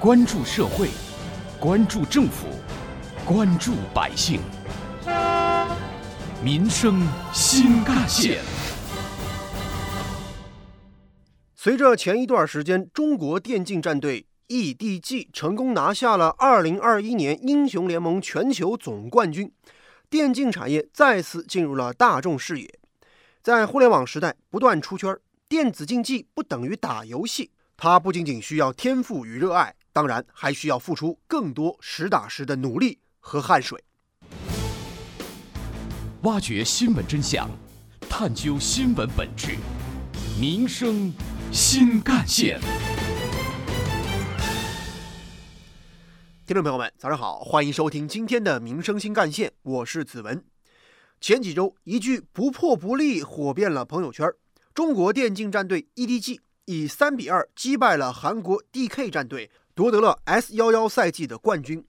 关注社会，关注政府，关注百姓，民生新干线。随着前一段时间中国电竞战队 EDG 成功拿下了2021年英雄联盟全球总冠军，电竞产业再次进入了大众视野。在互联网时代不断出圈，电子竞技不等于打游戏，它不仅仅需要天赋与热爱。当然，还需要付出更多实打实的努力和汗水。挖掘新闻真相，探究新闻本质，民生新干线。听众朋友们，早上好，欢迎收听今天的《民生新干线》，我是子文。前几周，一句“不破不立”火遍了朋友圈。中国电竞战队 EDG 以三比二击败了韩国 DK 战队。夺得了 S 幺幺赛季的冠军，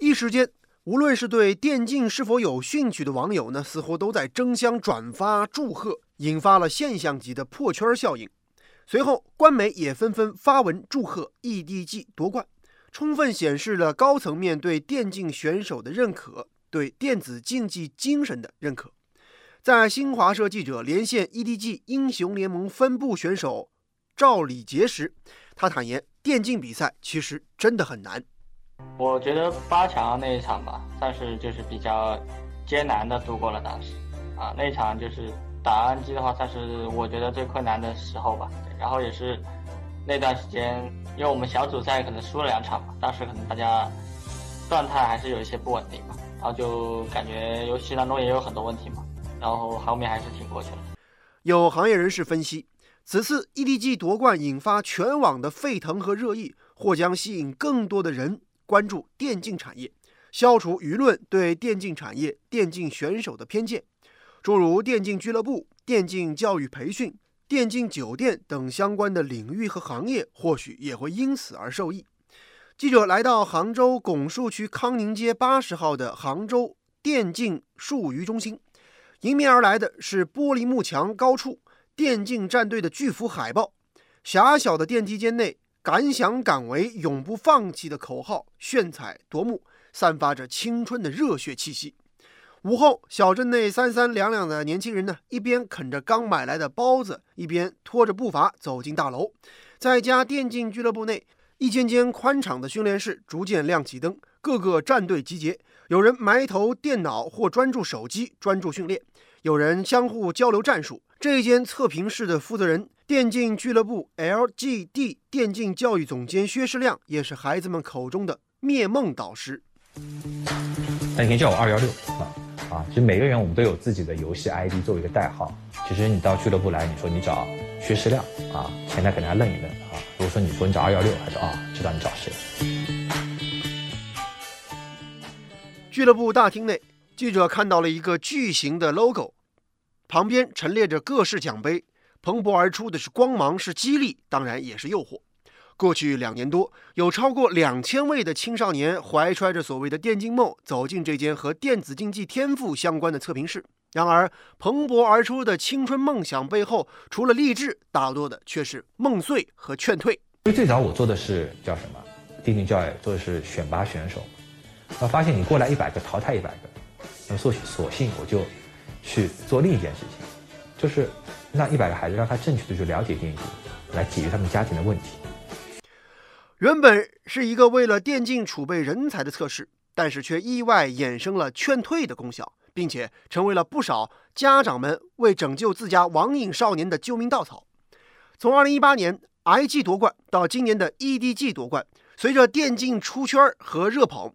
一时间，无论是对电竞是否有兴趣的网友呢，似乎都在争相转发祝贺，引发了现象级的破圈效应。随后，官媒也纷纷发文祝贺 EDG 夺冠，充分显示了高层面对电竞选手的认可，对电子竞技精神的认可。在新华社记者连线 EDG 英雄联盟分部选手赵礼杰时，他坦言。电竞比赛其实真的很难。我觉得八强那一场吧，算是就是比较艰难的度过了当时。啊，那一场就是打暗机的话，算是我觉得最困难的时候吧。然后也是那段时间，因为我们小组赛可能输了两场嘛，当时可能大家状态还是有一些不稳定嘛，然后就感觉游戏当中也有很多问题嘛，然后后面还是挺过去了。有行业人士分析。此次 EDG 夺冠引发全网的沸腾和热议，或将吸引更多的人关注电竞产业，消除舆论对电竞产业、电竞选手的偏见。诸如电竞俱乐部、电竞教育培训、电竞酒店等相关的领域和行业，或许也会因此而受益。记者来到杭州拱墅区康宁街八十号的杭州电竞术娱中心，迎面而来的是玻璃幕墙高处。电竞战队的巨幅海报，狭小的电梯间内，“敢想敢为，永不放弃”的口号炫彩夺目，散发着青春的热血气息。午后，小镇内三三两两的年轻人呢，一边啃着刚买来的包子，一边拖着步伐走进大楼。在家电竞俱乐部内，一间间宽敞的训练室逐渐亮起灯，各个战队集结，有人埋头电脑或专注手机，专注训练；有人相互交流战术。这间测评室的负责人，电竞俱乐部 LGD 电竞教育总监薛世亮，也是孩子们口中的灭梦导师。那你可以叫我二幺六啊啊！其实每个人我们都有自己的游戏 ID 作为一个代号。其实你到俱乐部来，你说你找薛世亮啊，前台肯定还愣一愣啊。如果说你说你找二幺六，他说啊，知道你找谁。俱乐部大厅内，记者看到了一个巨型的 logo。旁边陈列着各式奖杯，蓬勃而出的是光芒，是激励，当然也是诱惑。过去两年多，有超过两千位的青少年怀揣着所谓的电竞梦走进这间和电子竞技天赋相关的测评室。然而，蓬勃而出的青春梦想背后，除了励志，大多的却是梦碎和劝退。因为最早我做的是叫什么？电竞教育做的是选拔选手。我发现你过来一百个，淘汰一百个，那么索索性我就。去做另一件事情，就是让一百个孩子让他正确的去了解电竞，来解决他们家庭的问题。原本是一个为了电竞储备人才的测试，但是却意外衍生了劝退的功效，并且成为了不少家长们为拯救自家网瘾少年的救命稻草。从2018年 IG 夺冠到今年的 EDG 夺冠，随着电竞出圈和热捧，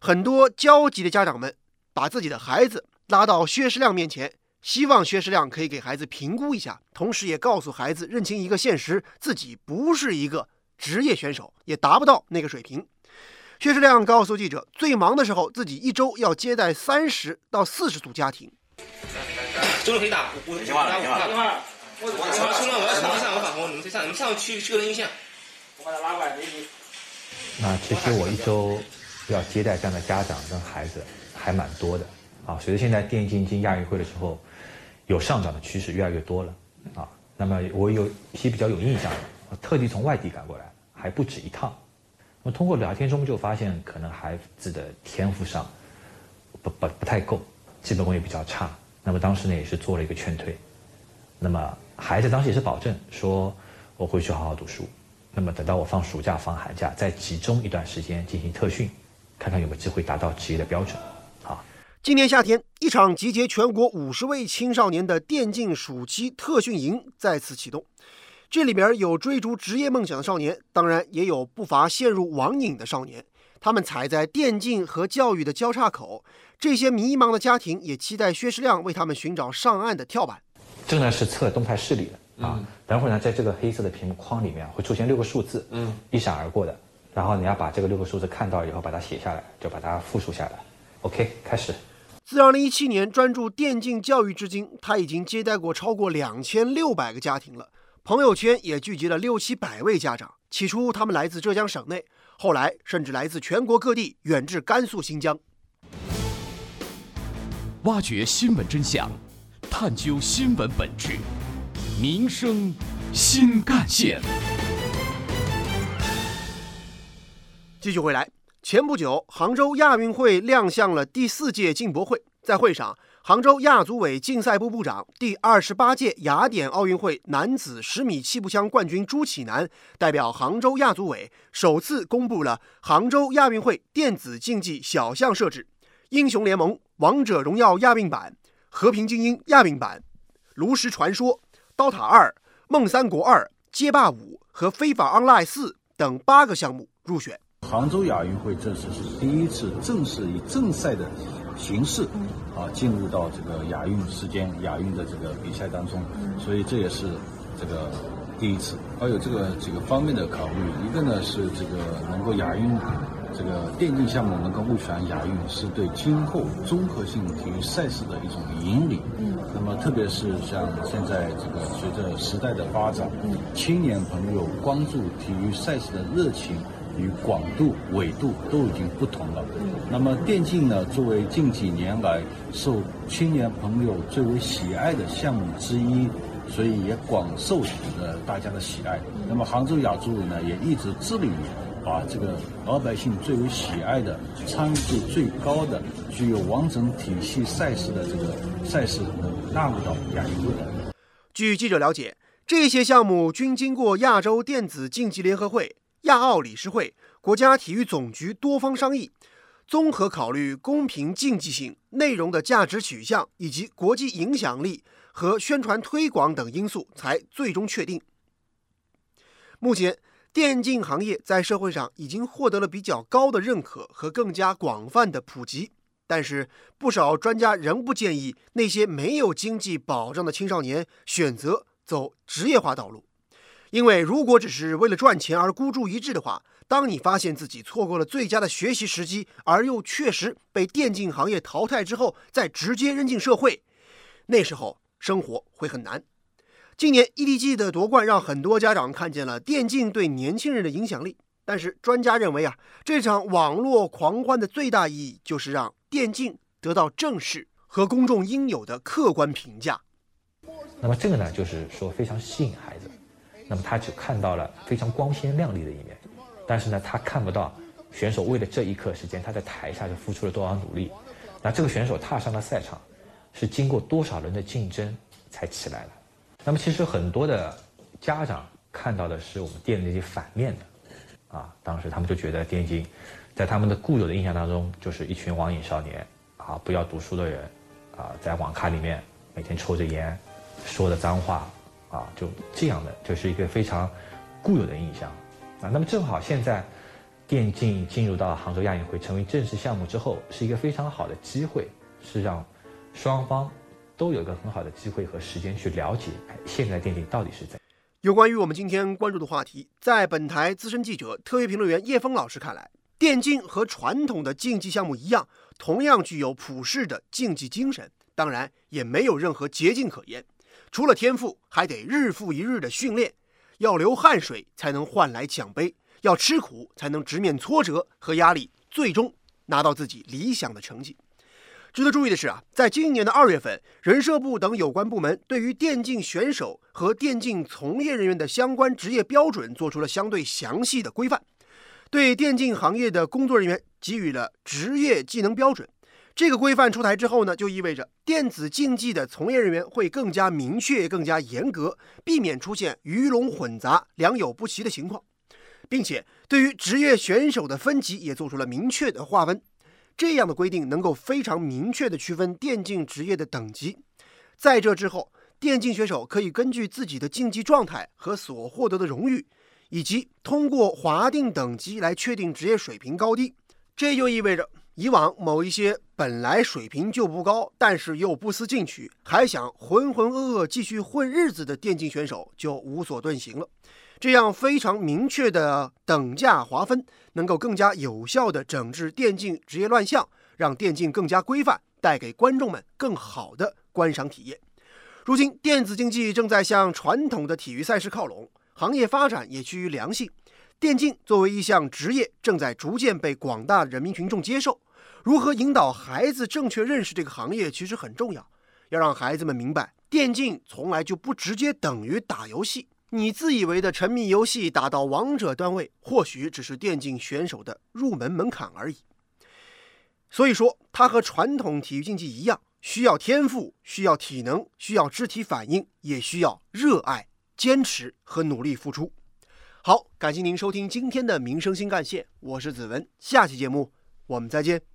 很多焦急的家长们把自己的孩子。拉到薛世亮面前，希望薛世亮可以给孩子评估一下，同时也告诉孩子认清一个现实：自己不是一个职业选手，也达不到那个水平。薛世亮告诉记者，最忙的时候，自己一周要接待三十到四十组家庭。周六可以打，我电话了，电话了。我我兄弟，我要上上我返工，你们上你们上去去个人印象。我把他拉过来，那其实我一周要接待这样的家长跟孩子还蛮多的。啊，随着现在电竞进亚运会的时候，有上涨的趋势，越来越多了。啊，那么我有一些比较有印象的，我特地从外地赶过来，还不止一趟。那么通过聊天中就发现，可能孩子的天赋上不不不太够，基本功也比较差。那么当时呢也是做了一个劝退。那么孩子当时也是保证说我回去好好读书。那么等到我放暑假放寒假，再集中一段时间进行特训，看看有没有机会达到职业的标准。啊，今年夏天，一场集结全国五十位青少年的电竞暑期特训营再次启动。这里边有追逐职业梦想的少年，当然也有不乏陷入网瘾的少年。他们踩在电竞和教育的交叉口，这些迷茫的家庭也期待薛世亮为他们寻找上岸的跳板。这个呢是测动态视力的。啊，等会儿呢，在这个黑色的屏幕框里面会出现六个数字，嗯，一闪而过的。然后你要把这个六个数字看到以后，把它写下来，就把它复述下来。OK，开始。自2017年专注电竞教育至今，他已经接待过超过两千六百个家庭了，朋友圈也聚集了六七百位家长。起初他们来自浙江省内，后来甚至来自全国各地，远至甘肃、新疆。挖掘新闻真相，探究新闻本质。民生新干线。继续回来，前不久，杭州亚运会亮相了第四届进博会。在会上，杭州亚组委竞赛部部长、第二十八届雅典奥运会男子十米气步枪冠军朱启南代表杭州亚组委，首次公布了杭州亚运会电子竞技小项设置：英雄联盟、王者荣耀亚运版、和平精英亚运版、炉石传说。刀塔二、梦三国二、街霸五和非法 online 四等八个项目入选。杭州亚运会这次是第一次正式以正赛的形式啊进入到这个亚运时间、亚运的这个比赛当中，所以这也是这个第一次。还有这个几个方面的考虑，一个呢是这个能够亚运。这个电竞项目能够入选亚运，是对今后综合性体育赛事的一种引领。嗯，那么特别是像现在这个随着时代的发展，嗯，青年朋友关注体育赛事的热情与广度、纬度都已经不同了。嗯，那么电竞呢，作为近几年来受青年朋友最为喜爱的项目之一，所以也广受呃大家的喜爱。那么杭州亚组委呢，也一直致力于。把这个老百姓最为喜爱的、参与度最高的、具有完整体系赛事的这个赛事纳入到亚运会。据记者了解，这些项目均经过亚洲电子竞技联合会、亚奥理事会、国家体育总局多方商议，综合考虑公平竞技性、内容的价值取向以及国际影响力和宣传推广等因素，才最终确定。目前。电竞行业在社会上已经获得了比较高的认可和更加广泛的普及，但是不少专家仍不建议那些没有经济保障的青少年选择走职业化道路，因为如果只是为了赚钱而孤注一掷的话，当你发现自己错过了最佳的学习时机，而又确实被电竞行业淘汰之后，再直接扔进社会，那时候生活会很难。今年 EDG 的夺冠让很多家长看见了电竞对年轻人的影响力，但是专家认为啊，这场网络狂欢的最大意义就是让电竞得到正视和公众应有的客观评价。那么这个呢，就是说非常吸引孩子，那么他只看到了非常光鲜亮丽的一面，但是呢，他看不到选手为了这一刻时间他在台下是付出了多少努力，那这个选手踏上了赛场，是经过多少轮的竞争才起来了。那么其实很多的家长看到的是我们电竞反面的，啊，当时他们就觉得电竞在他们的固有的印象当中就是一群网瘾少年，啊，不要读书的人，啊，在网咖里面每天抽着烟，说的脏话，啊，就这样的，就是一个非常固有的印象，啊，那么正好现在电竞进入到杭州亚运会成为正式项目之后，是一个非常好的机会，是让双方。都有一个很好的机会和时间去了解，哎，现在电竞到底是怎？有关于我们今天关注的话题，在本台资深记者、特约评论员叶峰老师看来，电竞和传统的竞技项目一样，同样具有普世的竞技精神，当然也没有任何捷径可言。除了天赋，还得日复一日的训练，要流汗水才能换来奖杯，要吃苦才能直面挫折和压力，最终拿到自己理想的成绩。值得注意的是啊，在今年的二月份，人社部等有关部门对于电竞选手和电竞从业人员的相关职业标准做出了相对详细的规范。对电竞行业的工作人员给予了职业技能标准。这个规范出台之后呢，就意味着电子竞技的从业人员会更加明确、更加严格，避免出现鱼龙混杂、良莠不齐的情况，并且对于职业选手的分级也做出了明确的划分。这样的规定能够非常明确地区分电竞职业的等级。在这之后，电竞选手可以根据自己的竞技状态和所获得的荣誉，以及通过划定等级来确定职业水平高低。这就意味着。以往某一些本来水平就不高，但是又不思进取，还想浑浑噩噩继续混日子的电竞选手就无所遁形了。这样非常明确的等价划分，能够更加有效地整治电竞职业乱象，让电竞更加规范，带给观众们更好的观赏体验。如今，电子竞技正在向传统的体育赛事靠拢，行业发展也趋于良性。电竞作为一项职业，正在逐渐被广大人民群众接受。如何引导孩子正确认识这个行业，其实很重要。要让孩子们明白，电竞从来就不直接等于打游戏。你自以为的沉迷游戏，打到王者段位，或许只是电竞选手的入门门槛而已。所以说，它和传统体育竞技一样，需要天赋，需要体能，需要肢体反应，也需要热爱、坚持和努力付出。好，感谢您收听今天的《民生新干线》，我是子文，下期节目我们再见。